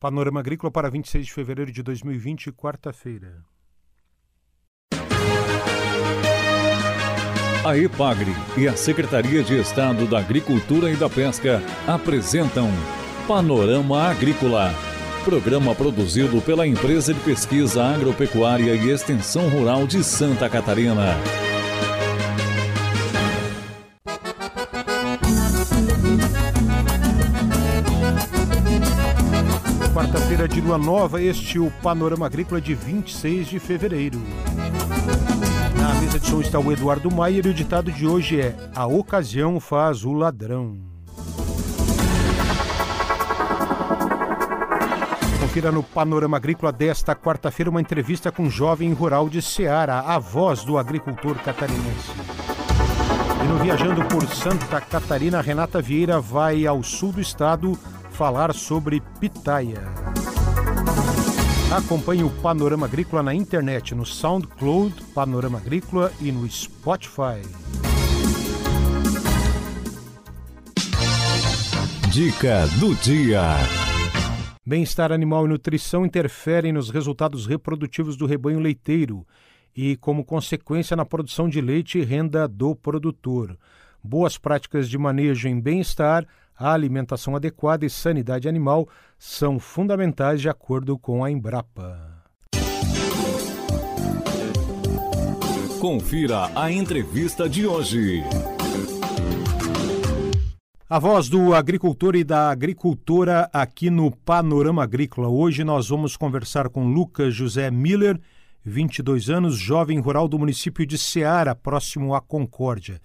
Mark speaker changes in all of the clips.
Speaker 1: Panorama Agrícola para 26 de fevereiro de 2020, quarta-feira.
Speaker 2: A EPAGRE e a Secretaria de Estado da Agricultura e da Pesca apresentam Panorama Agrícola, programa produzido pela Empresa de Pesquisa Agropecuária e Extensão Rural de Santa Catarina.
Speaker 1: De lua nova, este é o Panorama Agrícola de 26 de fevereiro. Na mesa de som está o Eduardo Maier e o ditado de hoje é: A ocasião faz o ladrão. Confira no Panorama Agrícola desta quarta-feira uma entrevista com um jovem rural de Ceará, a voz do agricultor catarinense. E no Viajando por Santa Catarina, Renata Vieira vai ao sul do estado falar sobre pitaia. Acompanhe o Panorama Agrícola na internet, no SoundCloud Panorama Agrícola e no Spotify.
Speaker 2: Dica do dia.
Speaker 1: Bem-estar animal e nutrição interferem nos resultados reprodutivos do rebanho leiteiro e, como consequência, na produção de leite e renda do produtor. Boas práticas de manejo em bem-estar a alimentação adequada e sanidade animal são fundamentais de acordo com a Embrapa.
Speaker 2: Confira a entrevista de hoje.
Speaker 1: A voz do agricultor e da agricultora aqui no Panorama Agrícola. Hoje nós vamos conversar com Lucas José Miller, 22 anos, jovem rural do município de Ceará, próximo à Concórdia.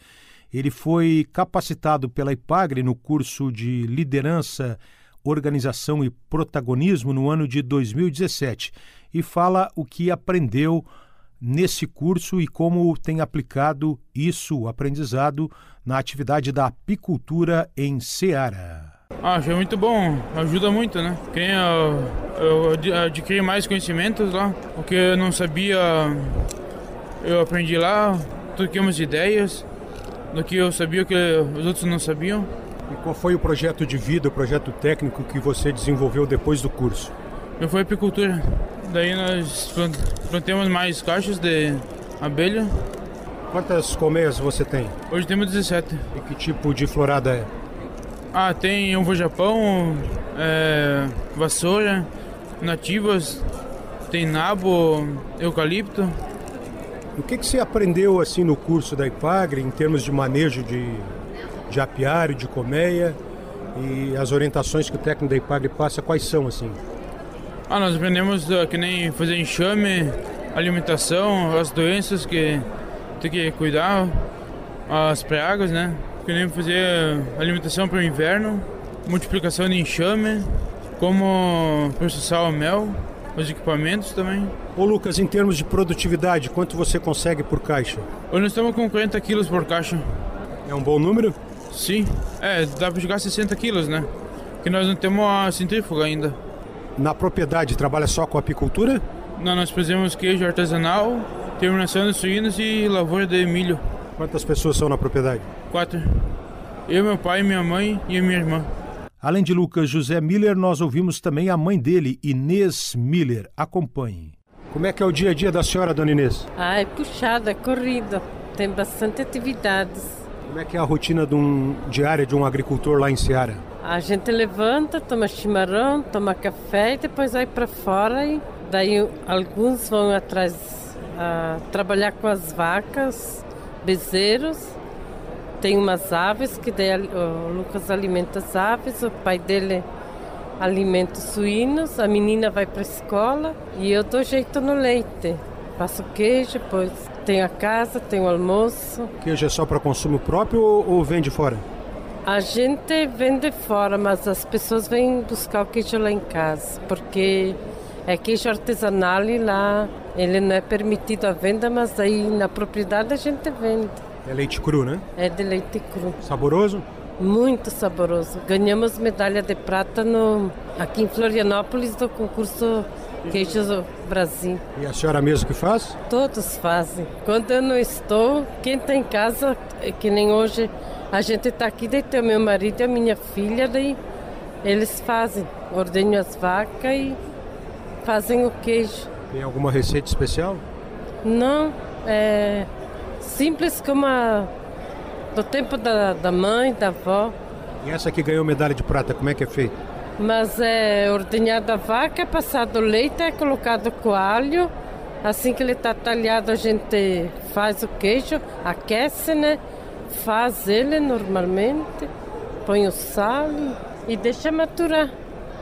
Speaker 1: Ele foi capacitado pela IPAGRE no curso de Liderança, Organização e Protagonismo no ano de 2017 e fala o que aprendeu nesse curso e como tem aplicado isso, aprendizado, na atividade da apicultura em Ceará.
Speaker 3: Ah, muito bom, ajuda muito, né? Quem eu, eu adquiri mais conhecimentos lá, o que eu não sabia, eu aprendi lá, troquemos ideias do que eu sabia que os outros não sabiam.
Speaker 1: E qual foi o projeto de vida, o projeto técnico que você desenvolveu depois do curso?
Speaker 3: Eu fui apicultura. Daí nós plantamos mais caixas de abelha.
Speaker 1: Quantas colmeias você tem?
Speaker 3: Hoje temos 17.
Speaker 1: E que tipo de florada é?
Speaker 3: Ah, tem uva japão, é, vassoura, nativas, tem nabo, eucalipto.
Speaker 1: O que, que você aprendeu assim no curso da IPAGRE em termos de manejo de, de apiário, de colmeia e as orientações que o técnico da IPAGRE passa, quais são assim?
Speaker 3: Ah, nós aprendemos uh, que nem fazer enxame, alimentação, as doenças que tem que cuidar, as pragas, né? Que nem fazer alimentação para o inverno, multiplicação de enxame, como processar o mel os equipamentos também.
Speaker 1: Ô Lucas, em termos de produtividade, quanto você consegue por caixa?
Speaker 3: Hoje nós estamos com 40 quilos por caixa.
Speaker 1: É um bom número?
Speaker 3: Sim, é, dá para a 60 quilos, né? Que nós não temos a centrífuga ainda.
Speaker 1: Na propriedade, trabalha só com apicultura?
Speaker 3: Não, nós fazemos queijo artesanal, terminação de suínos e lavoura de milho.
Speaker 1: Quantas pessoas são na propriedade?
Speaker 3: Quatro. Eu, meu pai, minha mãe e minha irmã.
Speaker 1: Além de Lucas José Miller, nós ouvimos também a mãe dele, Inês Miller. Acompanhe. Como é que é o dia a dia da senhora, dona Inês?
Speaker 4: Ah, é puxada, é corrida. Tem bastante atividades.
Speaker 1: Como é que é a rotina de um, diária de um agricultor lá em Ceará?
Speaker 4: A gente levanta, toma chimarrão, toma café e depois vai para fora e daí alguns vão atrás a trabalhar com as vacas, bezerros tem umas aves que o Lucas alimenta as aves, o pai dele alimenta os suínos, a menina vai para a escola e eu dou jeito no leite. Faço queijo, depois tem a casa, tem o almoço.
Speaker 1: Queijo é só para consumo próprio ou, ou vende fora?
Speaker 4: A gente vende fora, mas as pessoas vêm buscar o queijo lá em casa, porque é queijo artesanal e lá ele não é permitido a venda, mas aí na propriedade a gente vende.
Speaker 1: É leite cru, né?
Speaker 4: É de leite cru.
Speaker 1: Saboroso?
Speaker 4: Muito saboroso. Ganhamos medalha de prata no, aqui em Florianópolis do concurso Queijos Brasil.
Speaker 1: E a senhora mesmo que faz?
Speaker 4: Todos fazem. Quando eu não estou, quem está em casa, é que nem hoje, a gente está aqui, daí tem o meu marido e a minha filha, daí Eles fazem, ordenham as vacas e fazem o queijo.
Speaker 1: Tem alguma receita especial?
Speaker 4: Não, é simples como a, do tempo da, da mãe, da avó.
Speaker 1: E essa que ganhou medalha de prata, como é que é feito?
Speaker 4: Mas é ordenhada a vaca, é passado leite, é colocado coalho. Assim que ele está talhado, a gente faz o queijo, aquece, né? Faz ele normalmente, põe o sal e deixa maturar.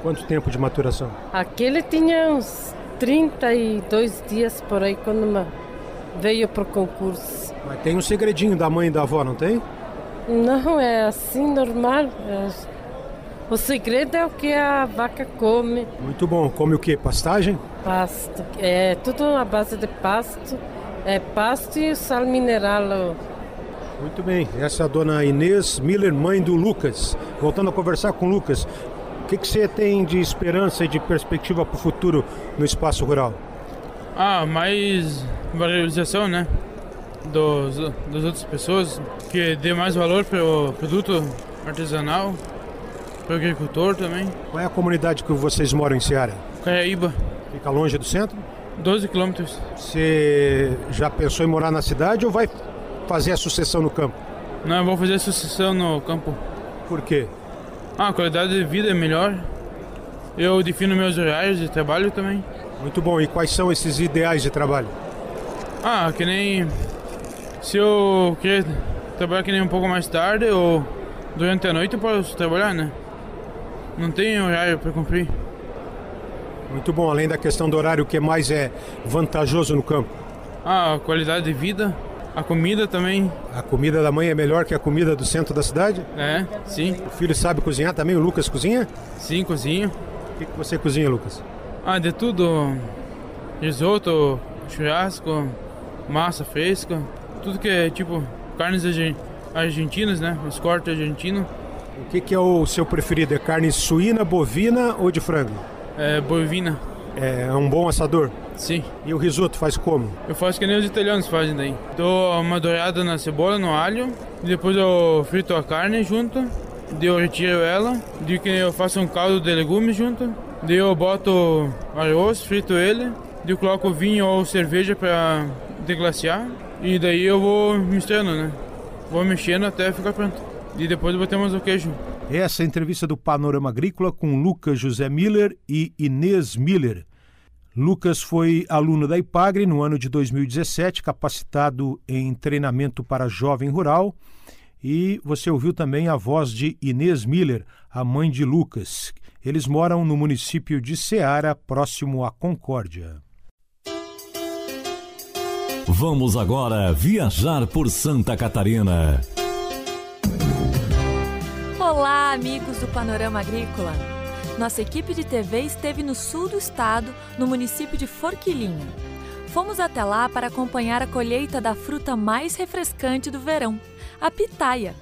Speaker 1: Quanto tempo de maturação?
Speaker 4: Aquele tinha uns 32 dias por aí quando veio para o concurso.
Speaker 1: Mas tem um segredinho da mãe e da avó, não tem?
Speaker 4: Não, é assim normal. É... O segredo é o que a vaca come.
Speaker 1: Muito bom. Come o que? Pastagem?
Speaker 4: Pasto. É tudo à base de pasto. É pasto e sal mineral.
Speaker 1: Muito bem. Essa é a dona Inês Miller, mãe do Lucas. Voltando a conversar com o Lucas. O que, que você tem de esperança e de perspectiva para o futuro no espaço rural?
Speaker 3: Ah, mais valorização, né? Dos, das outras pessoas, que dê mais valor para o produto artesanal, para o agricultor também.
Speaker 1: Qual é a comunidade que vocês moram em Ceará?
Speaker 3: Caiaíba.
Speaker 1: Fica longe do centro?
Speaker 3: 12 quilômetros.
Speaker 1: Você já pensou em morar na cidade ou vai fazer a sucessão no campo?
Speaker 3: Não, eu vou fazer a sucessão no campo.
Speaker 1: Por quê?
Speaker 3: Ah, a qualidade de vida é melhor. Eu defino meus horários de trabalho também.
Speaker 1: Muito bom. E quais são esses ideais de trabalho?
Speaker 3: Ah, que nem se eu querer trabalhar que nem um pouco mais tarde ou durante a noite eu posso trabalhar, né? Não tem horário para cumprir.
Speaker 1: Muito bom. Além da questão do horário, o que mais é vantajoso no campo?
Speaker 3: Ah, a qualidade de vida, a comida também.
Speaker 1: A comida da mãe é melhor que a comida do centro da cidade?
Speaker 3: É, sim.
Speaker 1: O filho sabe cozinhar também? O Lucas cozinha?
Speaker 3: Sim, cozinho.
Speaker 1: O que, que você cozinha, Lucas?
Speaker 3: Ah, de tudo. Risoto, churrasco, massa fresca, tudo que é tipo carnes argentinas, né? Os cortes argentinos.
Speaker 1: O que, que é o seu preferido? É carne suína, bovina ou de frango?
Speaker 3: É bovina.
Speaker 1: É um bom assador?
Speaker 3: Sim.
Speaker 1: E o risoto faz como?
Speaker 3: Eu faço que nem os italianos fazem daí. Dou uma dourada na cebola, no alho, depois eu frito a carne junto, daí eu retiro ela, daí que eu faço um caldo de legumes junto, daí eu boto arroz, frito ele, daí eu coloco vinho ou cerveja para deglaciar, e daí eu vou misturando, né? Vou mexendo até ficar pronto. E depois botamos o queijo.
Speaker 1: Essa é entrevista do Panorama Agrícola com Lucas José Miller e Inês Miller. Lucas foi aluno da IPAGRE no ano de 2017, capacitado em treinamento para jovem rural. E você ouviu também a voz de Inês Miller, a mãe de Lucas. Eles moram no município de Ceará, próximo à Concórdia.
Speaker 2: Vamos agora viajar por Santa Catarina.
Speaker 5: Olá, amigos do Panorama Agrícola. Nossa equipe de TV esteve no sul do estado, no município de Forquilinha. Fomos até lá para acompanhar a colheita da fruta mais refrescante do verão, a pitaia.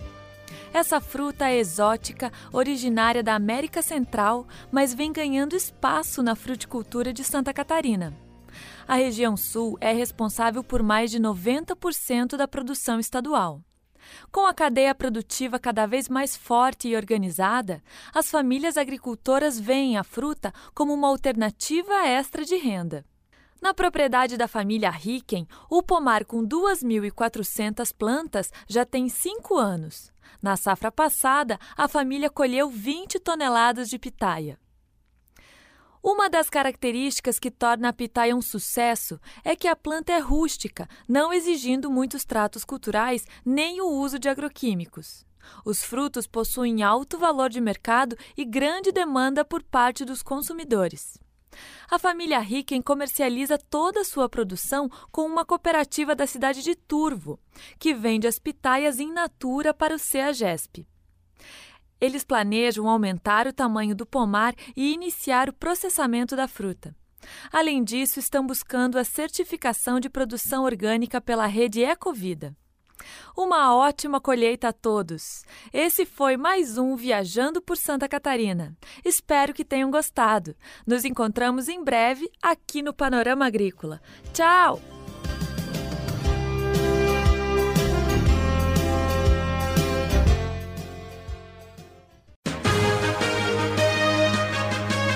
Speaker 5: Essa fruta é exótica, originária da América Central, mas vem ganhando espaço na fruticultura de Santa Catarina. A região sul é responsável por mais de 90% da produção estadual. Com a cadeia produtiva cada vez mais forte e organizada, as famílias agricultoras veem a fruta como uma alternativa extra de renda. Na propriedade da família Ricken, o pomar com 2.400 plantas já tem cinco anos. Na safra passada, a família colheu 20 toneladas de pitaia. Uma das características que torna a pitaia um sucesso é que a planta é rústica, não exigindo muitos tratos culturais nem o uso de agroquímicos. Os frutos possuem alto valor de mercado e grande demanda por parte dos consumidores. A família Ricken comercializa toda a sua produção com uma cooperativa da cidade de Turvo, que vende as pitaias in natura para o CEAGESP. Eles planejam aumentar o tamanho do pomar e iniciar o processamento da fruta. Além disso, estão buscando a certificação de produção orgânica pela rede Ecovida. Uma ótima colheita a todos! Esse foi mais um Viajando por Santa Catarina. Espero que tenham gostado. Nos encontramos em breve aqui no Panorama Agrícola. Tchau!